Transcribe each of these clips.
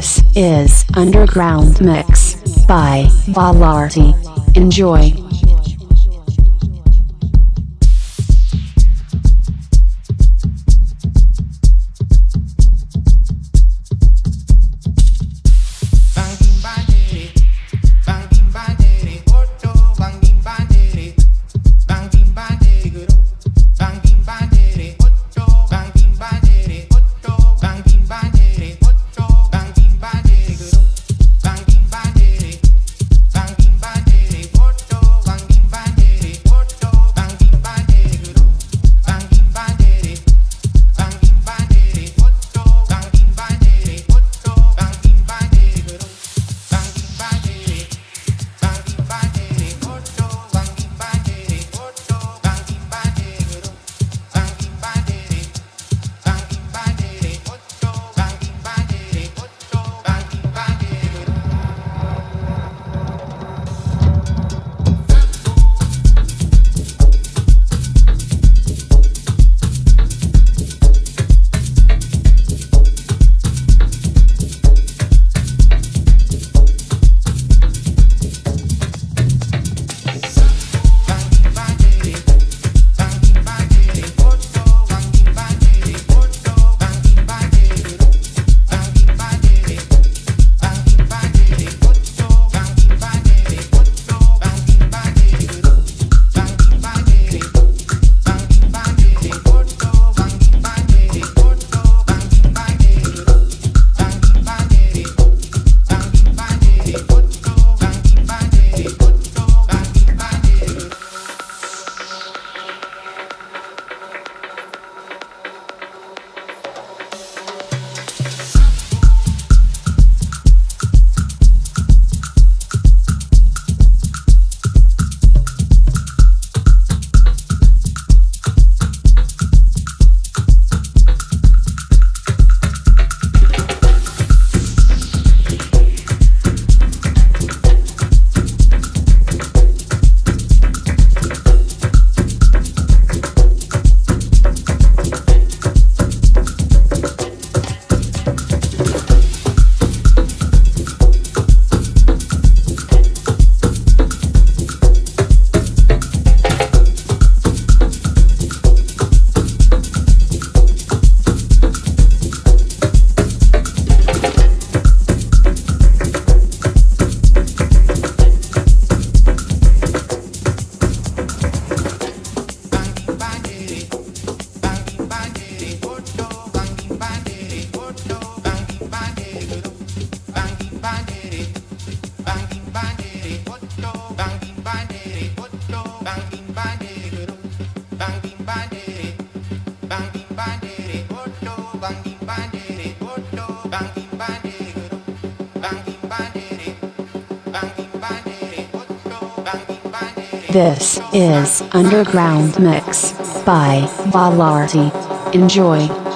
This is Underground Mix by Valarty. Enjoy. This is Underground Mix by Valarty. Enjoy.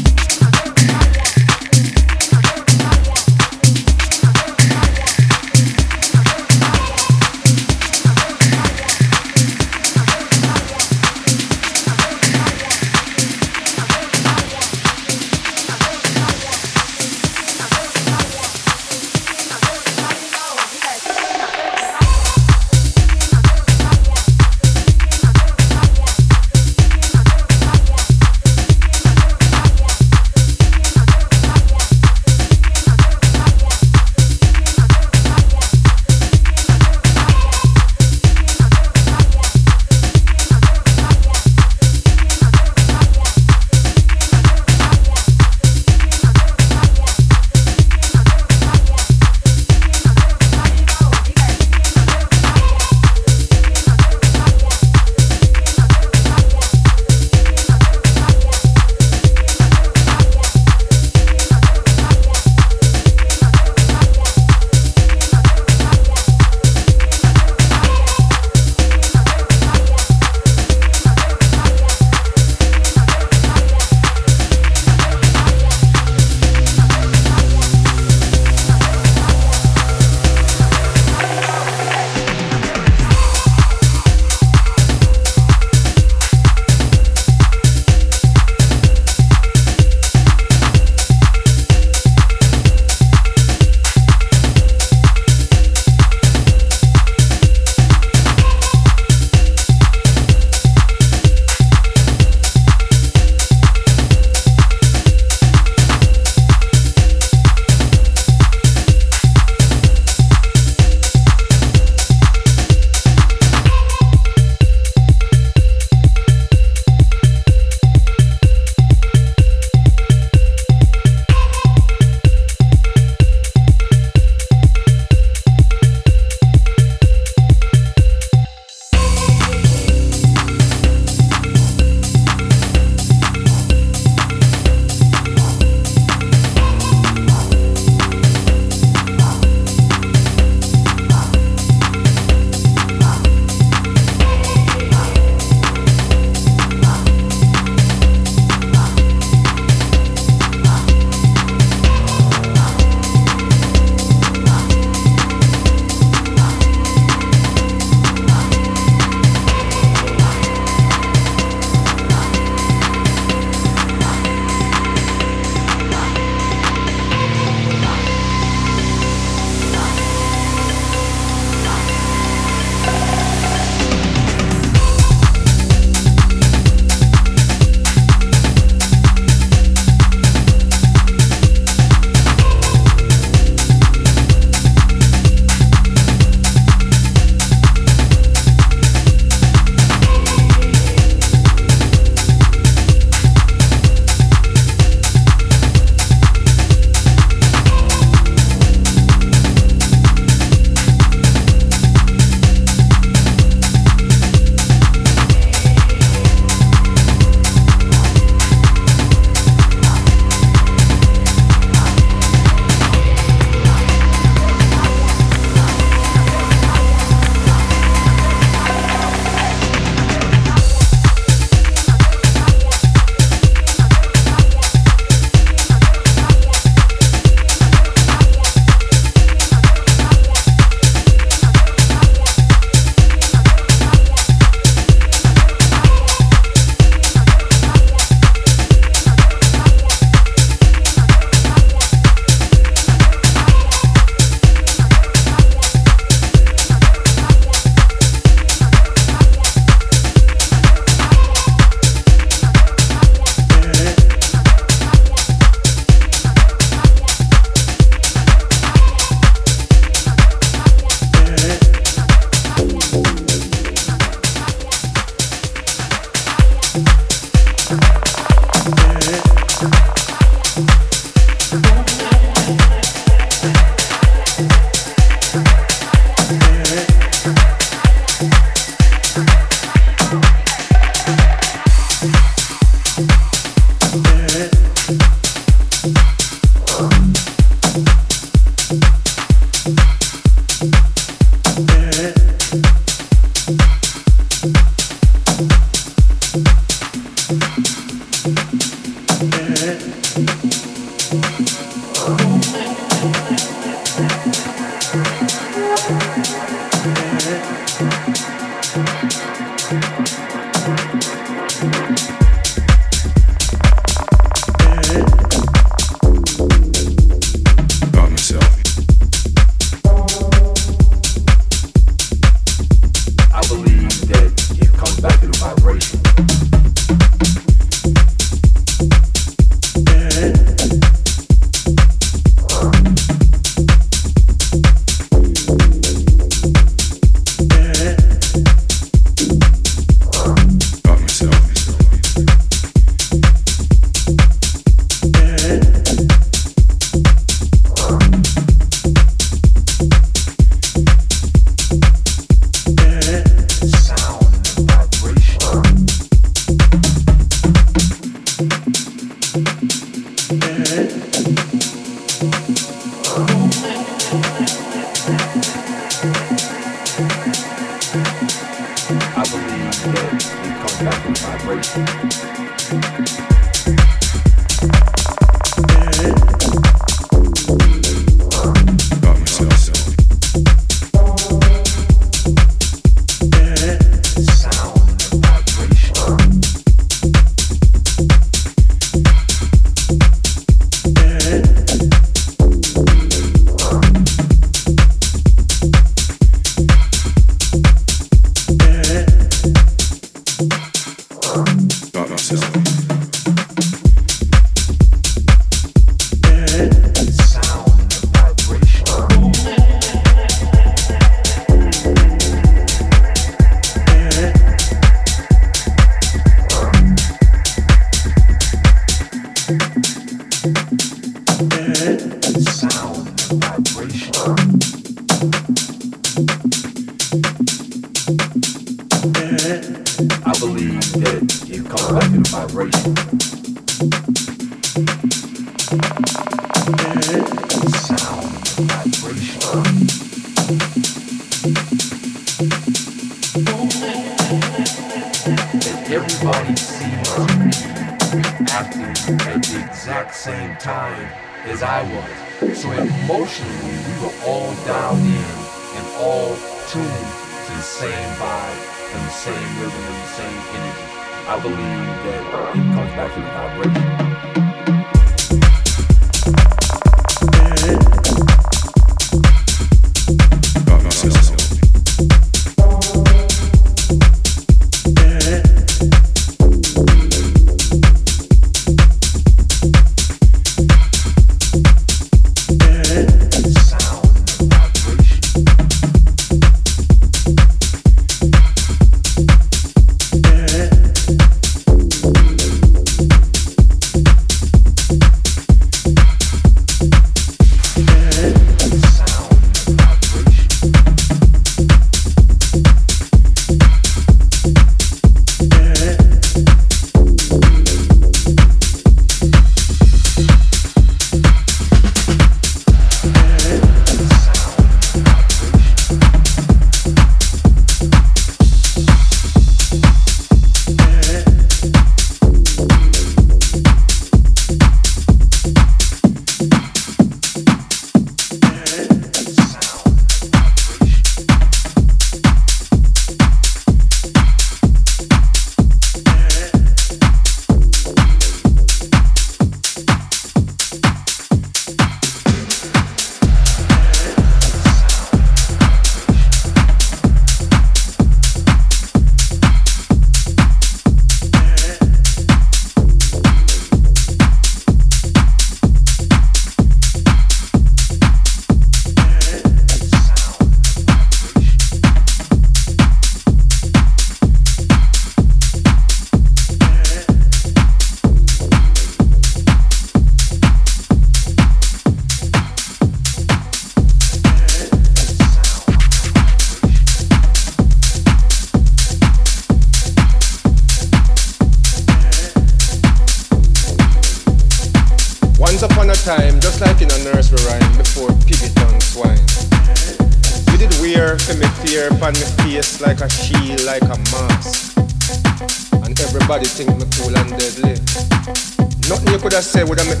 Could have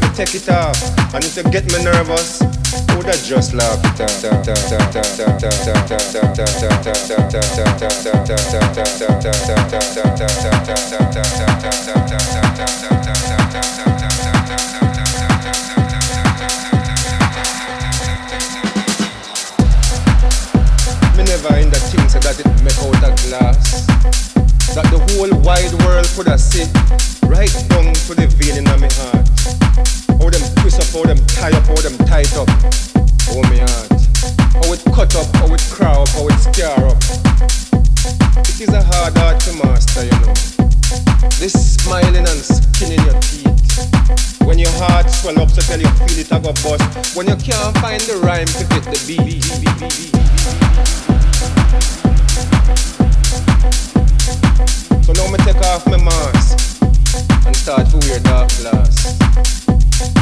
smiling and skin in your teeth. When your heart swell up, so tell you feel it, I go bust. When you can't find the rhyme to fit the beat. So now me take off my mask and start to wear dark glass.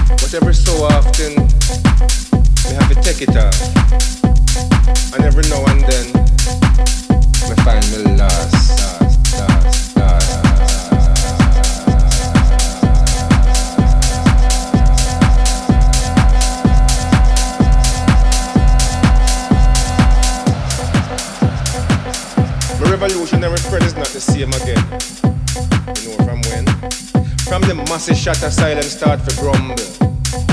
But every so often, me have to take it off. And every now and then, me find me lost, My revolutionary spread is not the same again. You know from when? From the massive of silence start to grumble.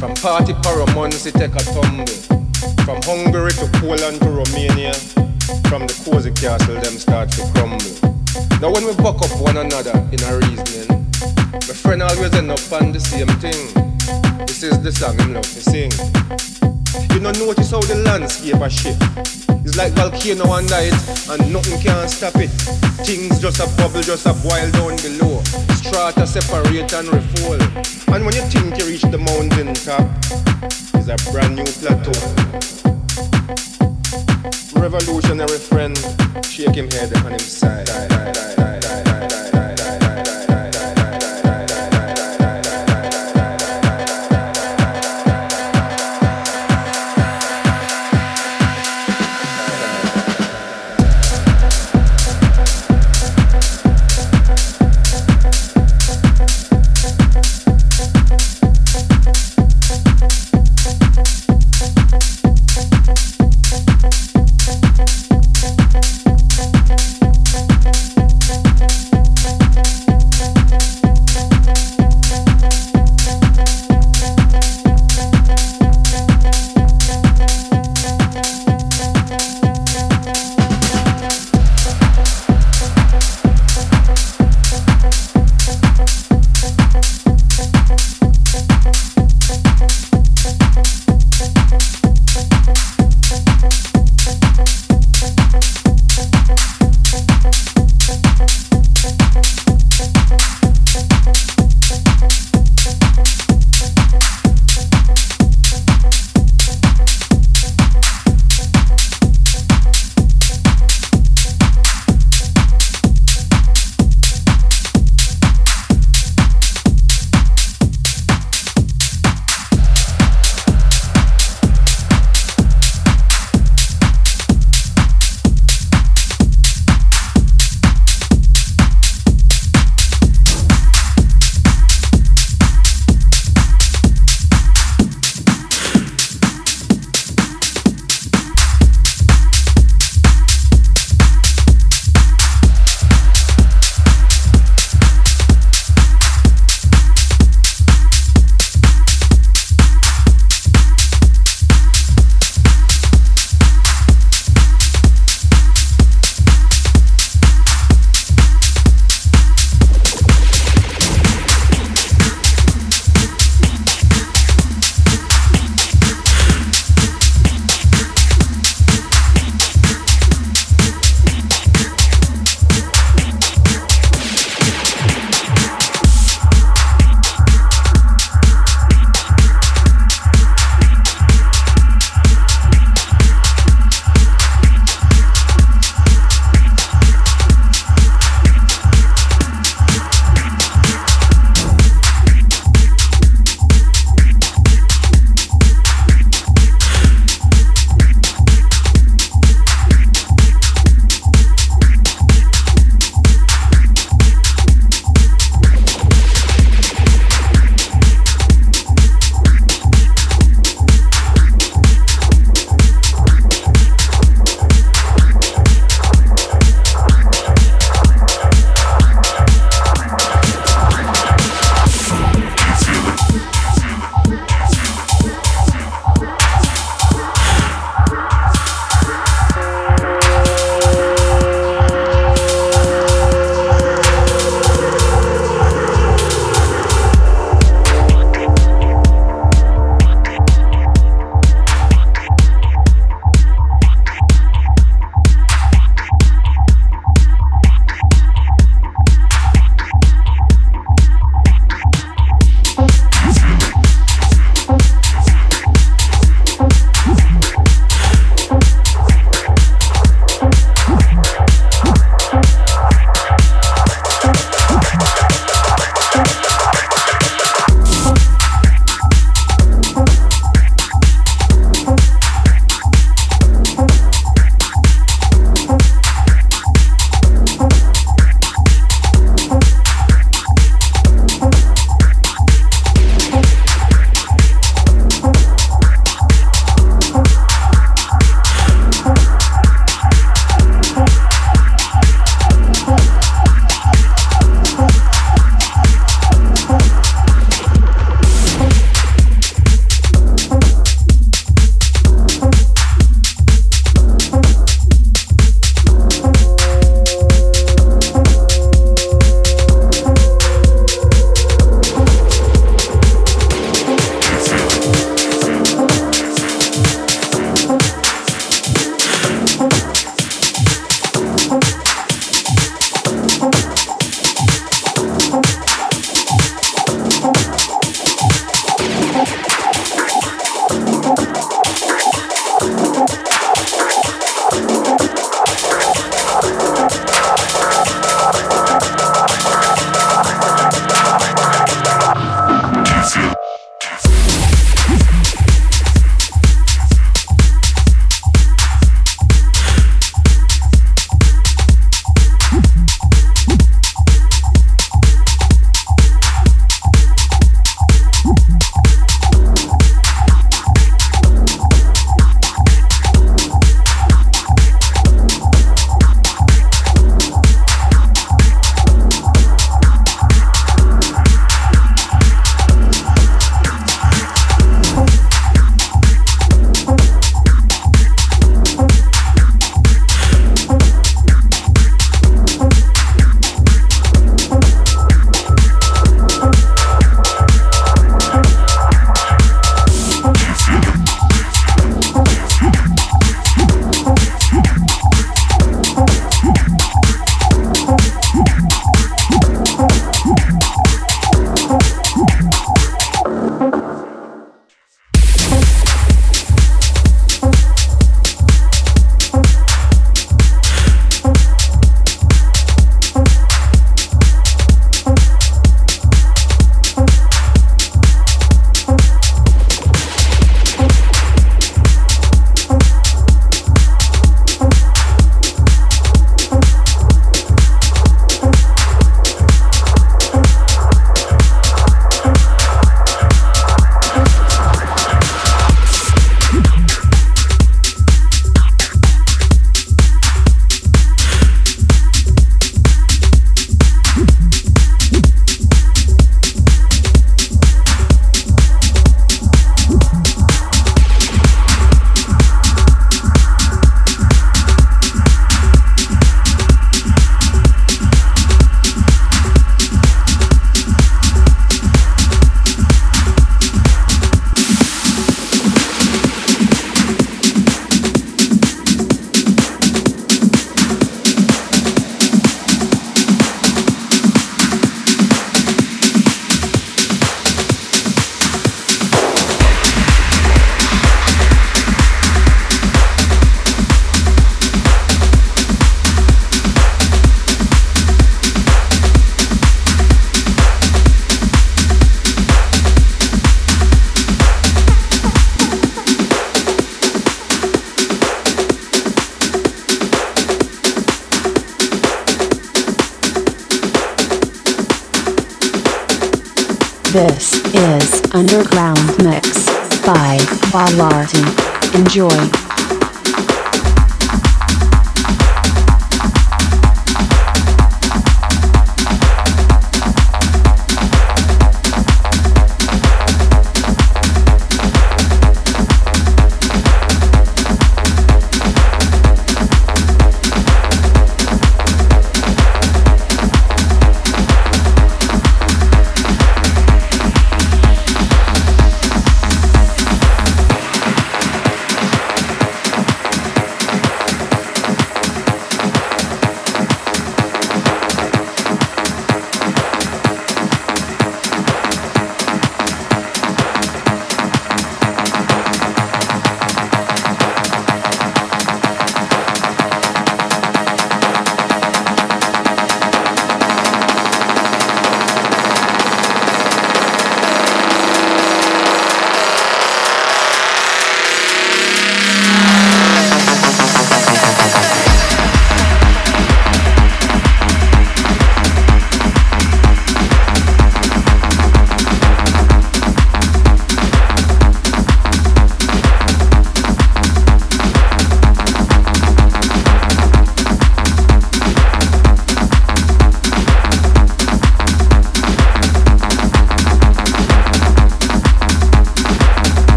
From party paramount it take a tumble. From Hungary to Poland to Romania. From the cozy castle them start to crumble. Now when we buck up one another in a reasoning, my friend always end up on the same thing. This is the song him love to sing. You don't notice how the landscape a shift. It's like volcano on it and nothing can stop it. Things just a bubble, just a boil down below. Strata separate and refold. And when you think you reach the mountain top, it's a brand new plateau. Revolutionary friend, shake him head on him side.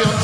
Is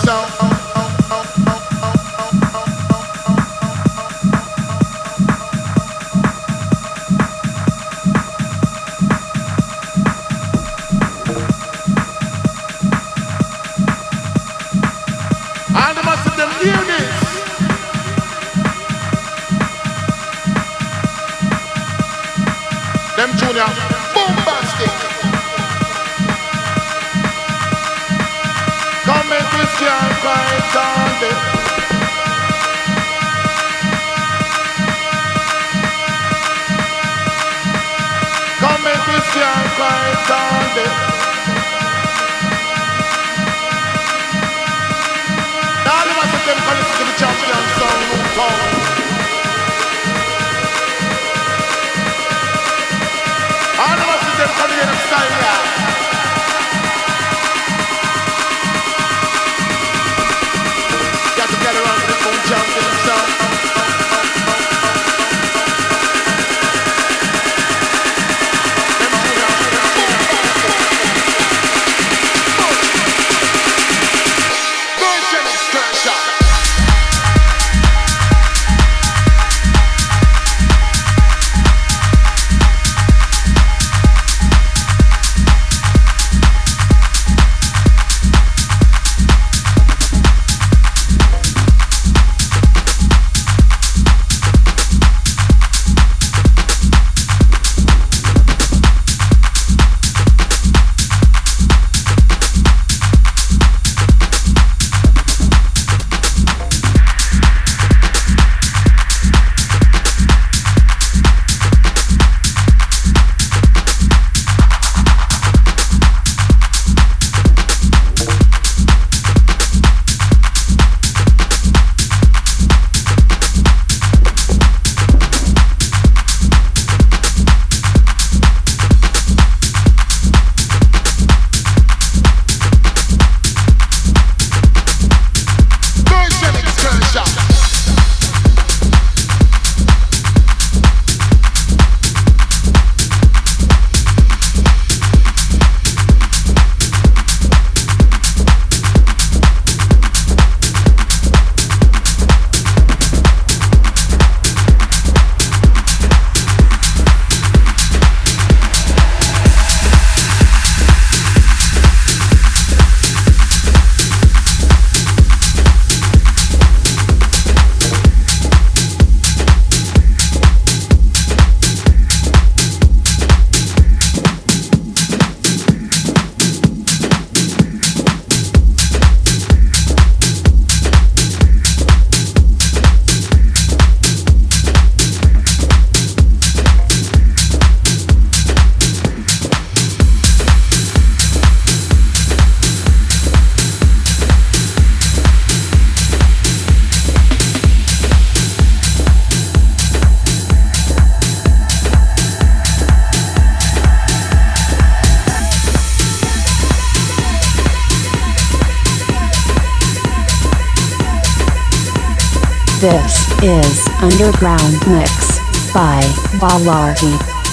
Underground Mix by Valarty.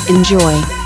Enjoy.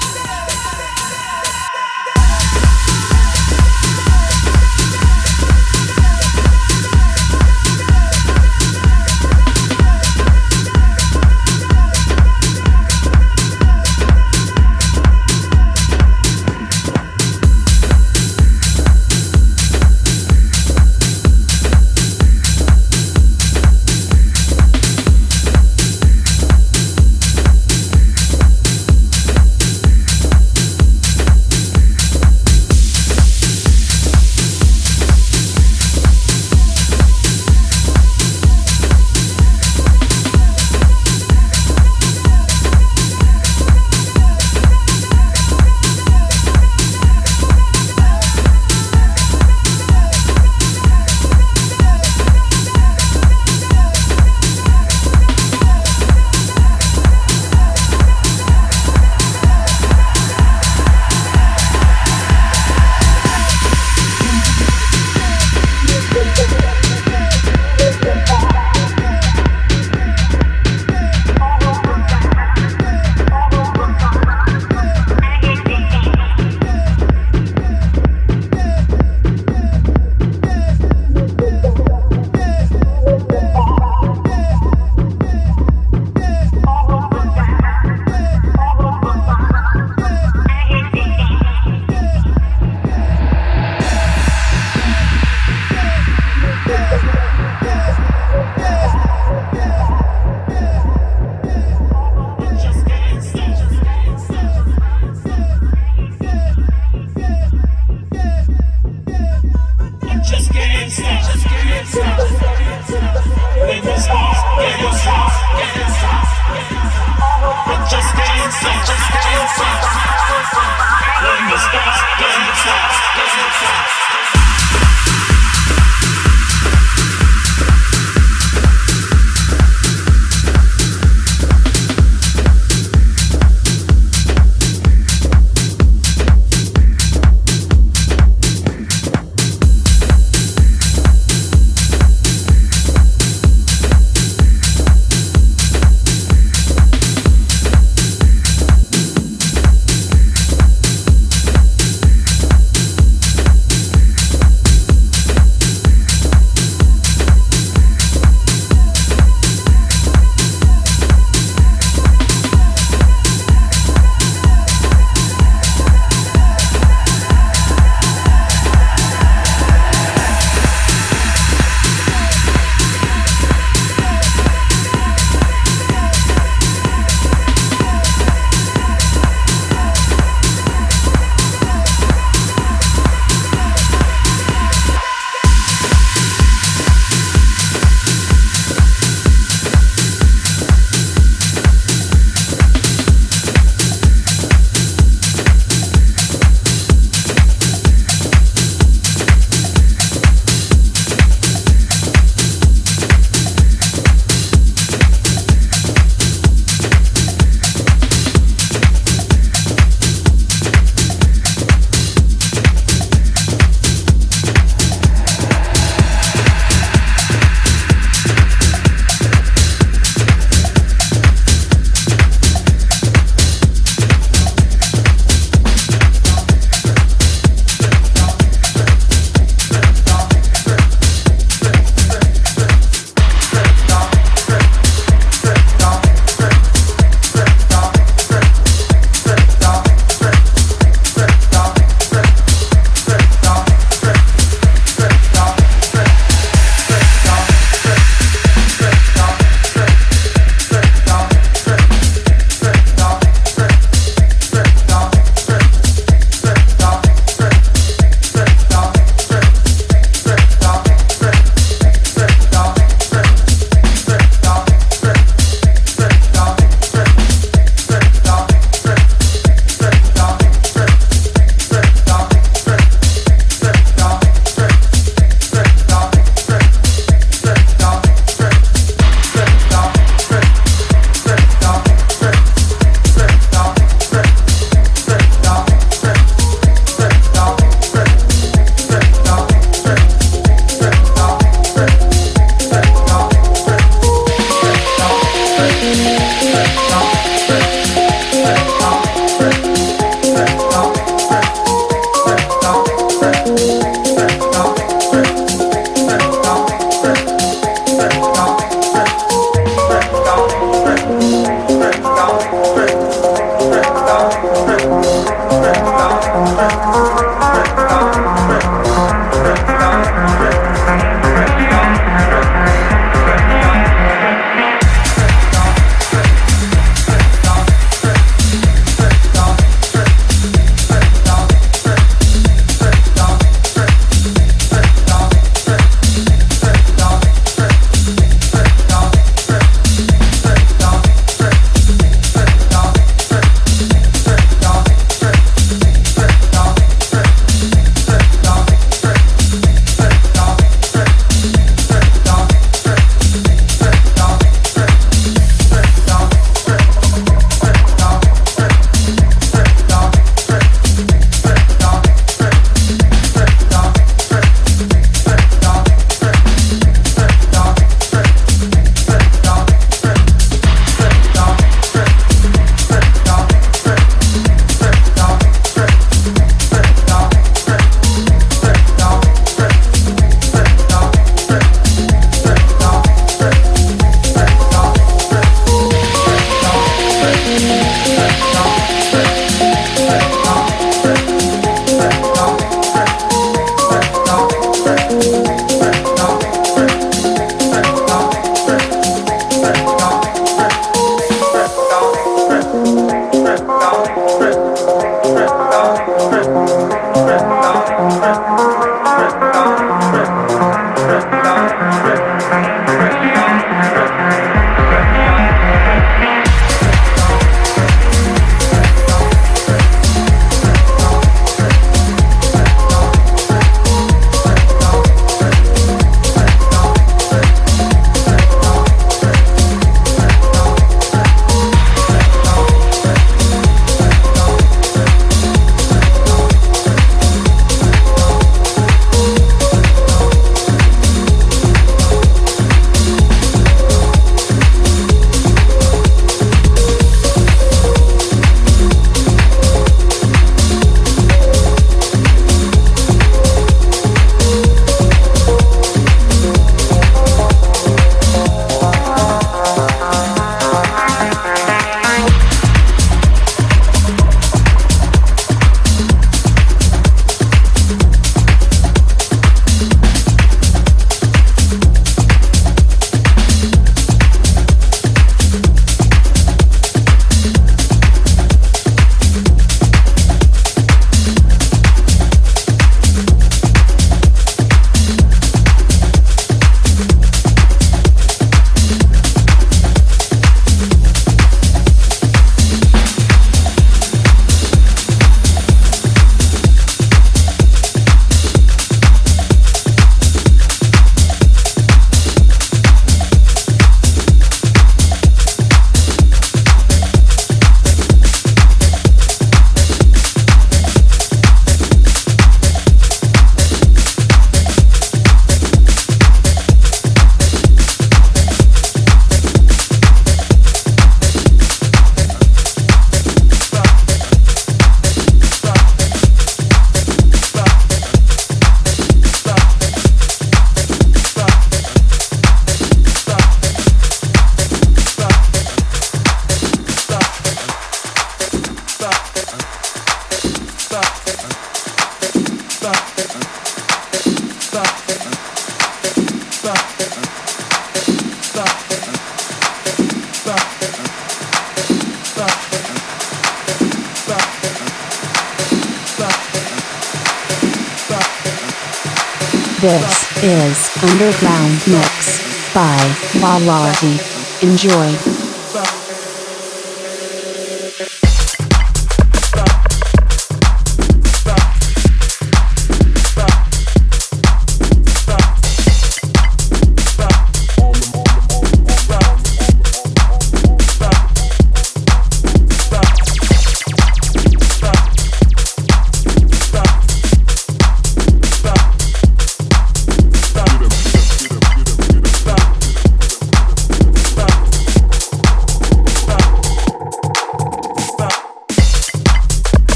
By Valarty. Enjoy.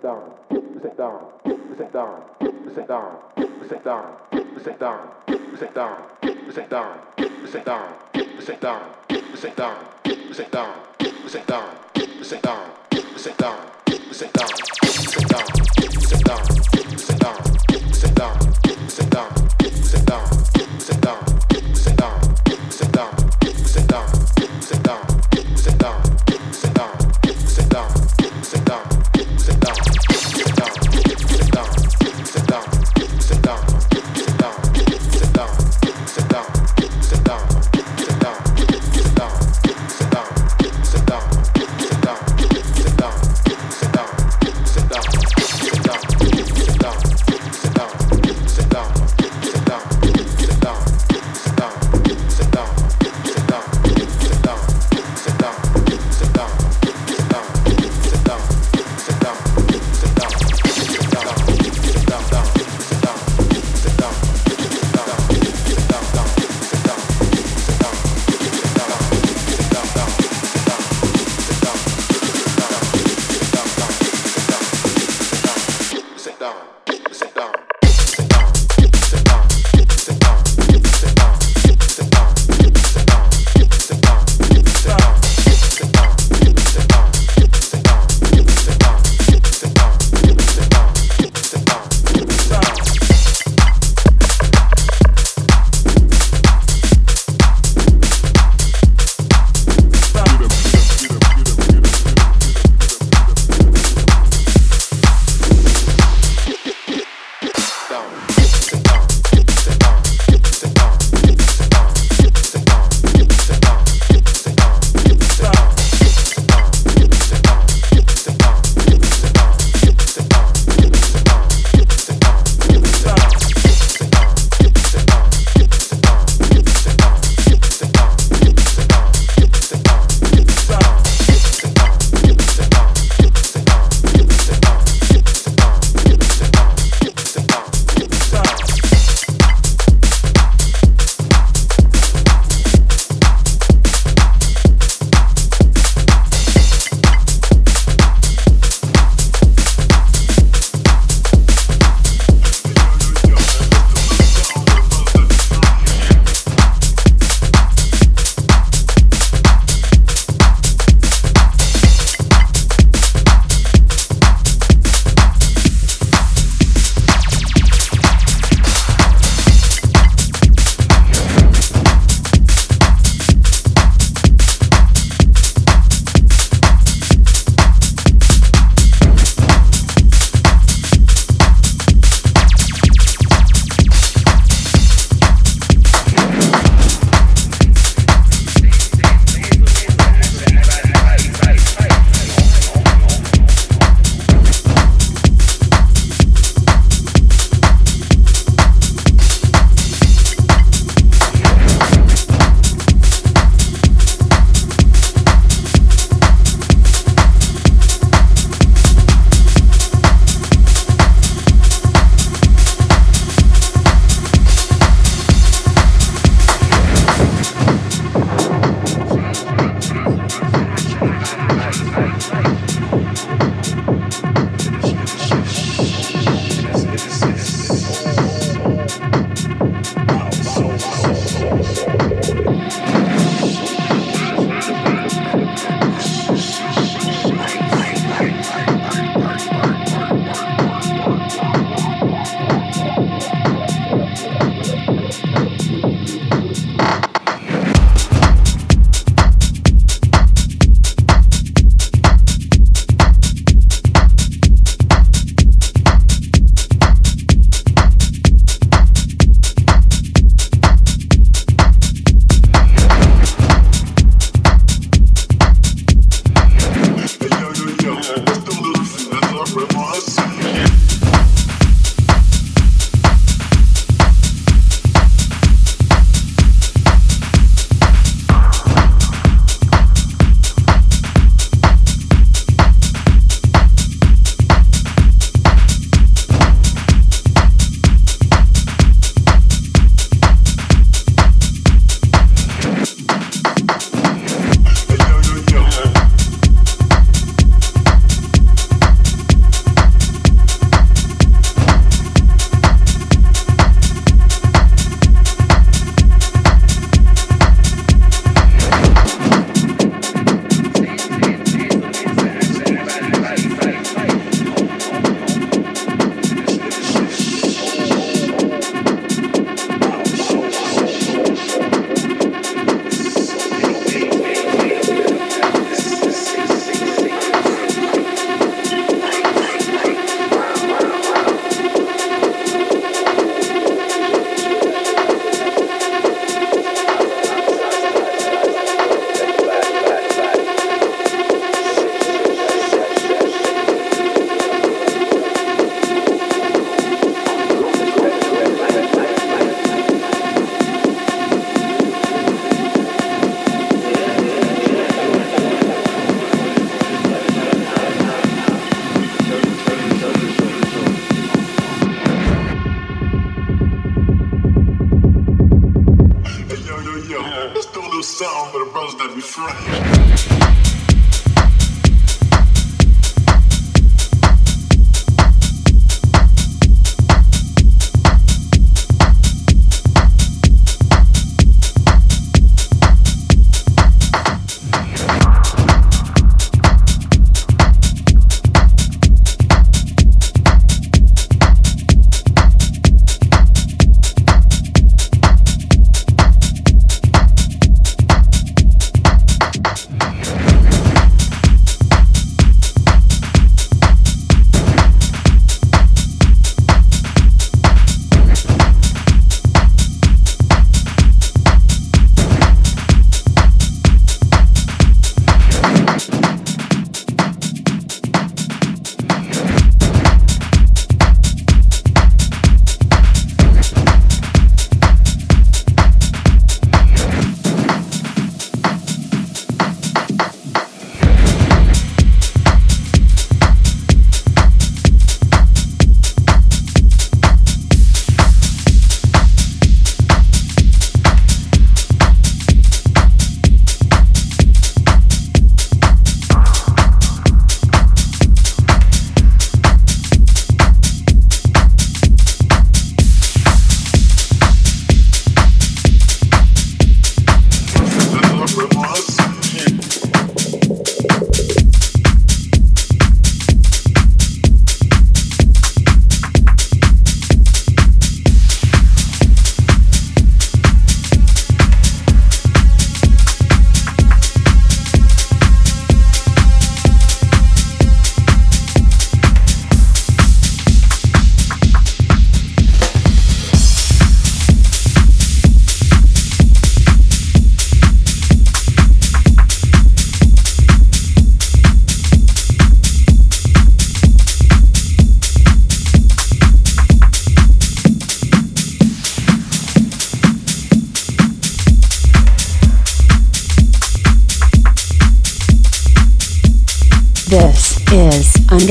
sit down.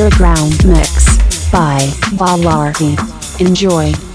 Underground Mix by Valarty. Enjoy.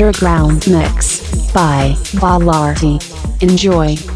Underground Mix by Valarty. Enjoy.